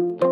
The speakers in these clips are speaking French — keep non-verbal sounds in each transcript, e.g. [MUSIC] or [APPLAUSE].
Parlons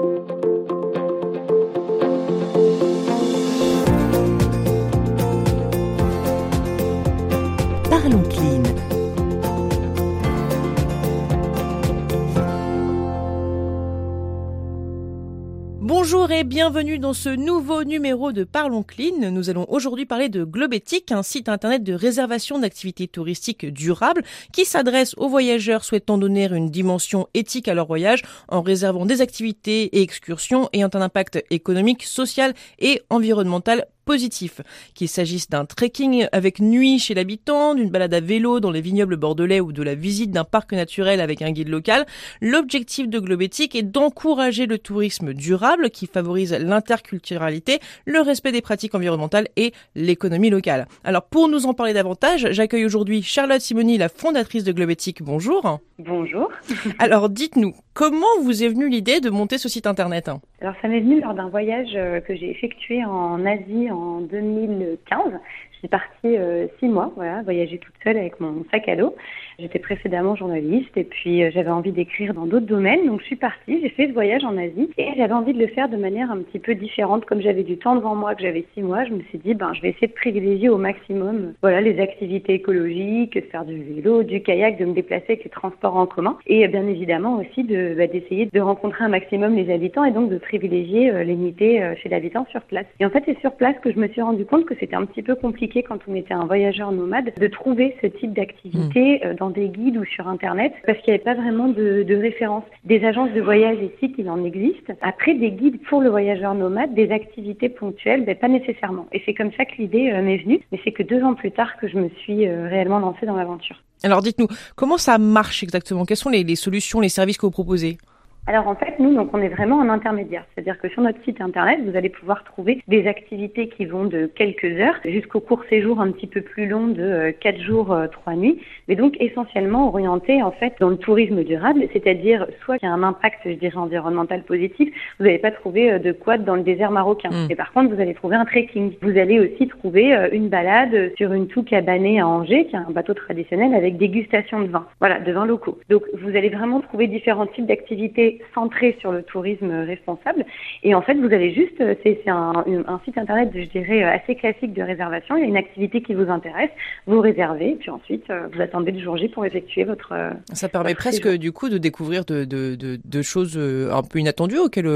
Bonjour et bienvenue dans ce nouveau numéro de Parlons Clean. Nous allons aujourd'hui parler de Globétique, un site internet de réservation d'activités touristiques durables qui s'adresse aux voyageurs souhaitant donner une dimension éthique à leur voyage en réservant des activités et excursions ayant un impact économique, social et environnemental positif, qu'il s'agisse d'un trekking avec nuit chez l'habitant, d'une balade à vélo dans les vignobles bordelais ou de la visite d'un parc naturel avec un guide local, l'objectif de Globétique est d'encourager le tourisme durable qui favorise l'interculturalité, le respect des pratiques environnementales et l'économie locale. Alors pour nous en parler davantage, j'accueille aujourd'hui Charlotte Simoni, la fondatrice de Globétique. Bonjour. Bonjour. Alors dites-nous, comment vous est venue l'idée de monter ce site internet? Alors ça m'est venu lors d'un voyage euh, que j'ai effectué en Asie en 2015. Je suis partie euh, six mois, voilà, voyager toute seule avec mon sac à dos. J'étais précédemment journaliste et puis euh, j'avais envie d'écrire dans d'autres domaines, donc je suis partie. J'ai fait ce voyage en Asie et j'avais envie de le faire de manière un petit peu différente. Comme j'avais du temps devant moi, que j'avais six mois, je me suis dit ben je vais essayer de privilégier au maximum, voilà, les activités écologiques, de faire du vélo, du kayak, de me déplacer avec les transports en commun et bien évidemment aussi de bah, d'essayer de rencontrer un maximum les habitants et donc de privilégier euh, l'unité euh, chez l'habitant sur place. Et en fait, c'est sur place que je me suis rendu compte que c'était un petit peu compliqué quand on était un voyageur nomade de trouver ce type d'activité hmm. euh, dans des guides ou sur Internet parce qu'il n'y avait pas vraiment de, de référence. Des agences de voyage ici, il en existe. Après, des guides pour le voyageur nomade, des activités ponctuelles, ben, pas nécessairement. Et c'est comme ça que l'idée euh, m'est venue. Mais c'est que deux ans plus tard que je me suis euh, réellement lancée dans l'aventure. Alors dites-nous, comment ça marche exactement? Quelles sont les, les solutions, les services que vous proposez? Alors en fait, nous, donc on est vraiment un intermédiaire. C'est-à-dire que sur notre site internet, vous allez pouvoir trouver des activités qui vont de quelques heures jusqu'au court séjour un petit peu plus long de euh, quatre jours, euh, trois nuits, mais donc essentiellement orienté en fait dans le tourisme durable, c'est-à-dire soit qu'il y a un impact, je dirais, environnemental positif, vous n'allez pas trouver euh, de quad dans le désert marocain. Mais mm. par contre, vous allez trouver un trekking. Vous allez aussi trouver une balade sur une toux cabanée à Angers, qui est un bateau traditionnel avec dégustation de vin. Voilà, de vins locaux. Donc vous allez vraiment trouver différents types d'activités centré sur le tourisme responsable. Et en fait, vous avez juste, euh, c'est un, un, site internet, je dirais, euh, assez classique de réservation. Il y a une activité qui vous intéresse, vous réservez, puis ensuite, euh, vous attendez le jour J pour effectuer votre. Ça permet presque, du coup, de découvrir de, de, de, de, choses un peu inattendues auxquelles,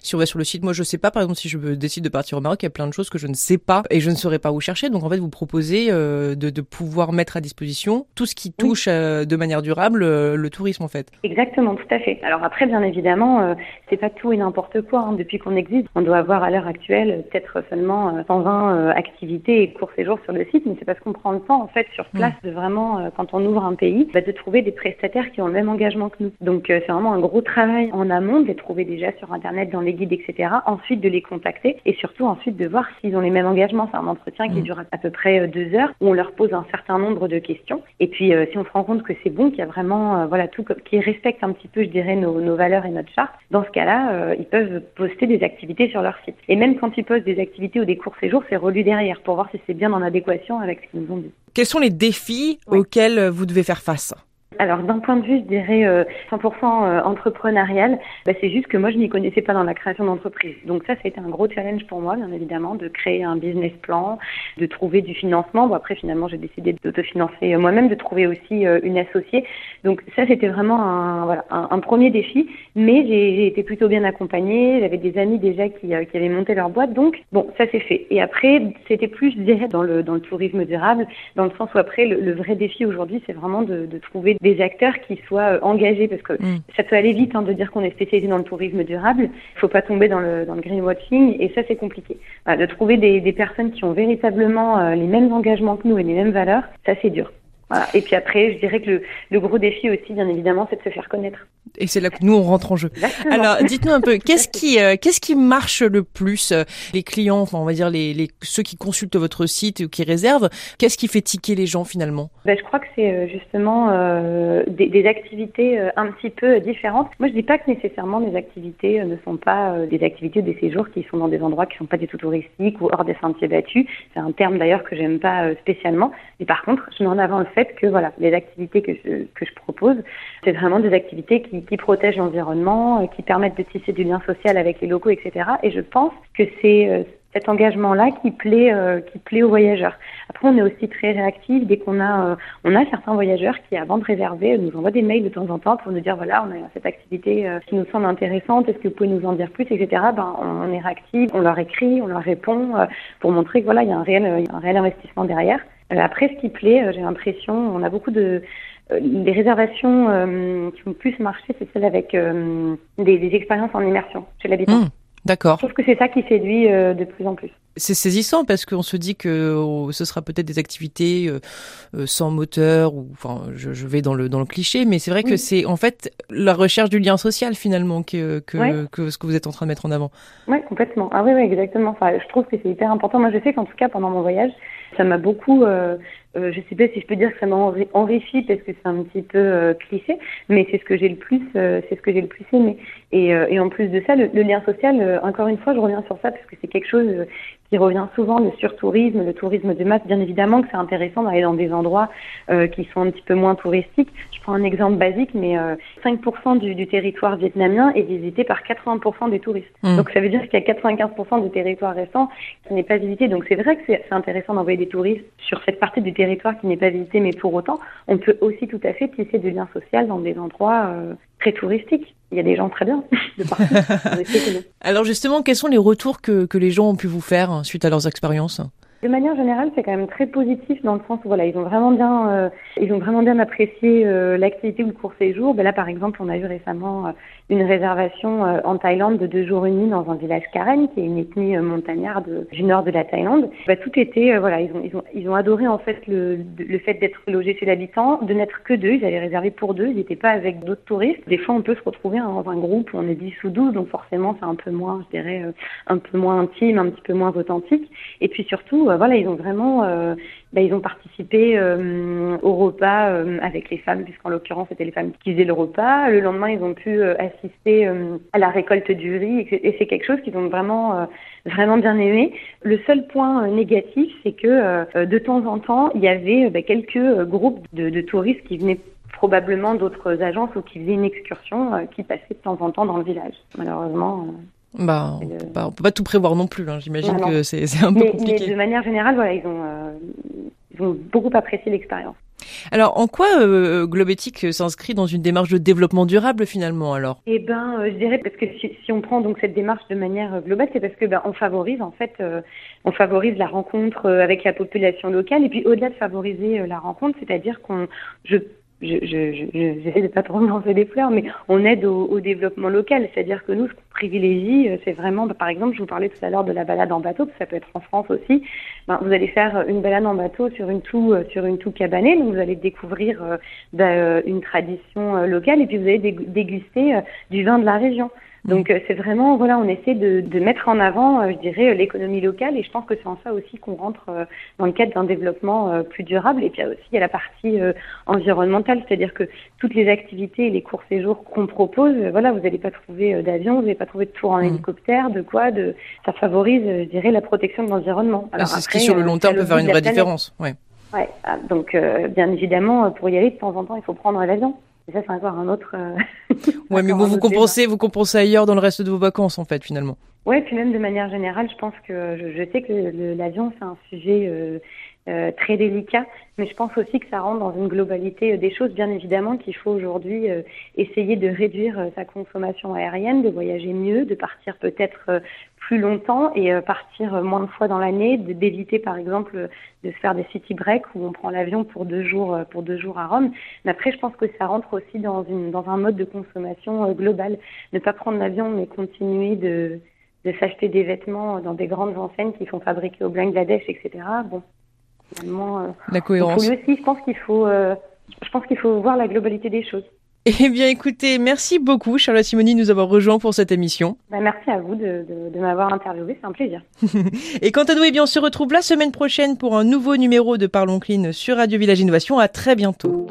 si on va sur le site, moi, je sais pas, par exemple, si je décide de partir au Maroc, il y a plein de choses que je ne sais pas et je ne saurais pas où chercher. Donc, en fait, vous proposez de, de pouvoir mettre à disposition tout ce qui touche de manière durable le tourisme, en fait. Exactement, tout à fait. Alors après, bien évidemment, euh, c'est pas tout et n'importe quoi. Hein. Depuis qu'on existe, on doit avoir à l'heure actuelle peut-être seulement 120 euh, euh, activités et courts séjours sur le site, mais c'est parce qu'on prend le temps en fait sur place de vraiment, quand on ouvre un pays, bah, de trouver des prestataires qui ont le même engagement que nous. Donc c'est vraiment un gros travail en amont de les trouver déjà sur internet, dans les guides, etc. Ensuite de les contacter et surtout ensuite de voir s'ils ont les mêmes engagements. C'est un entretien qui mm. dure à peu près deux heures où on leur pose un certain nombre de questions. Et puis si on se rend compte que c'est bon, qu'il y a vraiment voilà tout qui respecte un petit peu, je dirais, nos, nos valeurs et notre charte, dans ce cas-là, euh, ils peuvent poster des activités sur leur site. Et même quand ils postent des activités ou des courts séjours, c'est relu derrière pour voir si c'est bien en adéquation avec ce qu'ils nous ont dit. Quels sont les défis auxquels vous devez faire face? Alors d'un point de vue, je dirais 100% euh, euh, entrepreneurial, bah, c'est juste que moi je n'y connaissais pas dans la création d'entreprise. Donc ça, ça a été un gros challenge pour moi, bien évidemment, de créer un business plan, de trouver du financement. Bon après, finalement, j'ai décidé d'autofinancer moi-même, de trouver aussi euh, une associée. Donc ça, c'était vraiment un, voilà, un, premier défi, mais j'ai été plutôt bien accompagnée. J'avais des amis déjà qui, qui avaient monté leur boîte, donc bon, ça s'est fait. Et après, c'était plus, je dirais, dans le dans le tourisme durable, dans le sens où après, le, vrai défi aujourd'hui, c'est vraiment de, de trouver des acteurs qui soient euh, engagés, parce que mm. ça peut aller vite hein, de dire qu'on est spécialisé dans le tourisme durable. Il faut pas tomber dans le, dans le greenwashing, et ça c'est compliqué. de trouver des, des, personnes qui ont véritablement euh, les mêmes engagements que nous et les mêmes valeurs, ça c'est dur. Et puis après, je dirais que le, le gros défi aussi, bien évidemment, c'est de se faire connaître. Et c'est là que nous on rentre en jeu. Alors, dites-nous un peu, [LAUGHS] qu'est-ce qui, euh, qu'est-ce qui marche le plus euh, Les clients, enfin, on va dire les, les, ceux qui consultent votre site ou qui réservent, qu'est-ce qui fait tiquer les gens finalement? Ben, je crois que c'est euh, justement des, des, activités un petit peu différentes. Moi, je dis pas que nécessairement les activités ne sont pas des activités ou des séjours qui sont dans des endroits qui sont pas du tout touristiques ou hors des sentiers battus. C'est un terme d'ailleurs que j'aime pas spécialement. Mais par contre, je mets en avant le fait que voilà, les activités que je, que je propose, c'est vraiment des activités qui, qui protègent l'environnement, qui permettent de tisser du lien social avec les locaux, etc. Et je pense que c'est cet engagement-là qui plaît, euh, qui plaît aux voyageurs. Après, on est aussi très réactif dès qu'on a, euh, on a certains voyageurs qui, avant de réserver, nous envoient des mails de temps en temps pour nous dire voilà, on a cette activité euh, qui nous semble intéressante, est-ce que vous pouvez nous en dire plus, etc. Ben, on, est réactif, on leur écrit, on leur répond pour montrer que voilà, il y a un réel, un réel investissement derrière. Après, ce qui plaît, j'ai l'impression, on a beaucoup de les réservations qui ont plus marché, c'est celles avec des, des, expériences en immersion chez l'habitant. Mmh. D'accord. Je trouve que c'est ça qui séduit euh, de plus en plus. C'est saisissant parce qu'on se dit que oh, ce sera peut-être des activités euh, euh, sans moteur ou enfin je, je, vais dans le dans le cliché mais c'est vrai que c'est en fait la recherche du lien social finalement que que, que, ce que vous êtes en train de mettre en avant. Oui, complètement. Ah oui oui, exactement. Enfin, je trouve que c'est hyper important. Moi je sais qu'en tout cas pendant mon voyage, ça m'a beaucoup euh, euh, je sais pas si je peux dire que ça m'a enrichi parce que c'est un petit peu euh, cliché, mais c'est ce que j'ai le plus, euh, c'est ce que j'ai le plus aimé. Et, et en plus de ça, le, le lien social, encore une fois, je reviens sur ça parce que c'est quelque chose qui revient souvent, le surtourisme, le tourisme de masse. Bien évidemment que c'est intéressant d'aller dans des endroits qui sont un petit peu moins touristiques. Je prends un exemple basique, mais 5% du, du, territoire vietnamien est visité par 80% des touristes. Mmh. Donc ça veut dire qu'il y a 95% du territoire restant qui n'est pas visité. Donc c'est vrai que c'est intéressant d'envoyer des touristes sur cette partie du territoire qui n'est pas visité, mais pour autant, on peut aussi tout à fait tisser du lien social dans des endroits euh, très touristiques. Il y a des gens très bien de partout. [LAUGHS] Alors justement, quels sont les retours que, que les gens ont pu vous faire hein, suite à leurs expériences? De manière générale, c'est quand même très positif dans le sens où voilà, ils ont vraiment bien, euh, ils ont vraiment bien apprécié euh, l'activité ou le court séjour. Ben là, par exemple, on a eu récemment euh, une réservation en Thaïlande de deux jours et nuit dans un village Karen, qui est une ethnie montagnarde du nord de la Thaïlande. Ben, tout était, voilà, ils ont, ils ont, ils ont adoré en fait le, le fait d'être logés chez l'habitant, de n'être que deux. Ils avaient réservé pour deux. Ils n'étaient pas avec d'autres touristes. Des fois, on peut se retrouver dans un groupe où on est 10 ou 12, donc forcément, c'est un peu moins, je dirais, un peu moins intime, un petit peu moins authentique. Et puis surtout, voilà, ils ont vraiment, euh, bah, ils ont participé euh, au repas euh, avec les femmes, puisqu'en l'occurrence c'était les femmes qui faisaient le repas. Le lendemain, ils ont pu assister à la récolte du riz, et c'est quelque chose qu'ils ont vraiment, vraiment bien aimé. Le seul point négatif, c'est que de temps en temps, il y avait bah, quelques groupes de, de touristes qui venaient probablement d'autres agences ou qui faisaient une excursion qui passaient de temps en temps dans le village. Malheureusement, bah, on, bah, peut pas tout prévoir non plus. Hein. J'imagine que c'est un peu compliqué. Mais de manière générale, voilà, ils ont, euh, ils ont beaucoup apprécié l'expérience. Alors, en quoi euh, Globétique s'inscrit dans une démarche de développement durable finalement alors? Eh ben, euh, je dirais parce que si, si, on prend donc cette démarche de manière globale, c'est parce que ben, on favorise en fait, euh, on favorise la rencontre avec la population locale et puis au-delà de favoriser la rencontre, c'est-à-dire qu'on, je j'essaie je, je, de pas trop me [LAUGHS] lancer des fleurs, mais on aide au, développement local. C'est-à-dire que nous, ce qu'on privilégie, euh, c'est vraiment, par exemple, je vous parlais tout à l'heure de la balade en bateau, ça peut être en France aussi. Ben, vous allez faire une balade en bateau sur une toux, euh, sur une toux cabanée, donc vous allez découvrir euh, bah, une tradition locale et puis vous allez déguster du vin de la région. Donc euh, c'est vraiment, voilà, on essaie de, de mettre en avant, euh, je dirais, l'économie locale et je pense que c'est en ça aussi qu'on rentre euh, dans le cadre d'un développement plus durable. Et puis aussi, il y a la partie environnementale, c'est-à-dire que toutes les activités et les courts séjours qu'on propose, voilà, vous n'allez pas trouver d'avion, vous n'allez pas trouver de tour en mmh. hélicoptère, de quoi, de, ça favorise, je dirais, la protection de l'environnement. C'est ce qui, sur le long terme, peut faire une vraie différence. Ouais. Ouais, ah, donc bien évidemment, pour y aller, de temps en temps, il faut prendre l'avion. Et ça, c'est encore un autre. Euh, [LAUGHS] ouais, [LAUGHS] mais vous, vous compensez, vous compensez ailleurs dans le reste de vos vacances, en fait, finalement. Ouais, puis même de manière générale, je pense que je, je sais que l'avion, c'est un sujet euh, euh, très délicat, mais je pense aussi que ça rentre dans une globalité des choses. Bien évidemment qu'il faut aujourd'hui euh, essayer de réduire sa consommation aérienne, de voyager mieux, de partir peut-être plus longtemps et partir moins de fois dans l'année, d'éviter par exemple de se faire des city breaks où on prend l'avion pour deux jours pour deux jours à Rome. Mais après, je pense que ça rentre aussi dans une dans un mode de consommation global. Ne pas prendre l'avion, mais continuer de de s'acheter des vêtements dans des grandes enseignes qui sont fabriquées au Bangladesh, etc. Bon, finalement, euh, la cohérence. aussi, je pense qu'il faut, euh, je pense qu'il faut voir la globalité des choses. Eh bien, écoutez, merci beaucoup, Charlotte Simoni, de nous avoir rejoints pour cette émission. Bah, merci à vous de, de, de m'avoir interviewé, c'est un plaisir. [LAUGHS] Et quant à nous, eh bien, on se retrouve la semaine prochaine pour un nouveau numéro de Parlons Clean sur Radio Village Innovation. À très bientôt.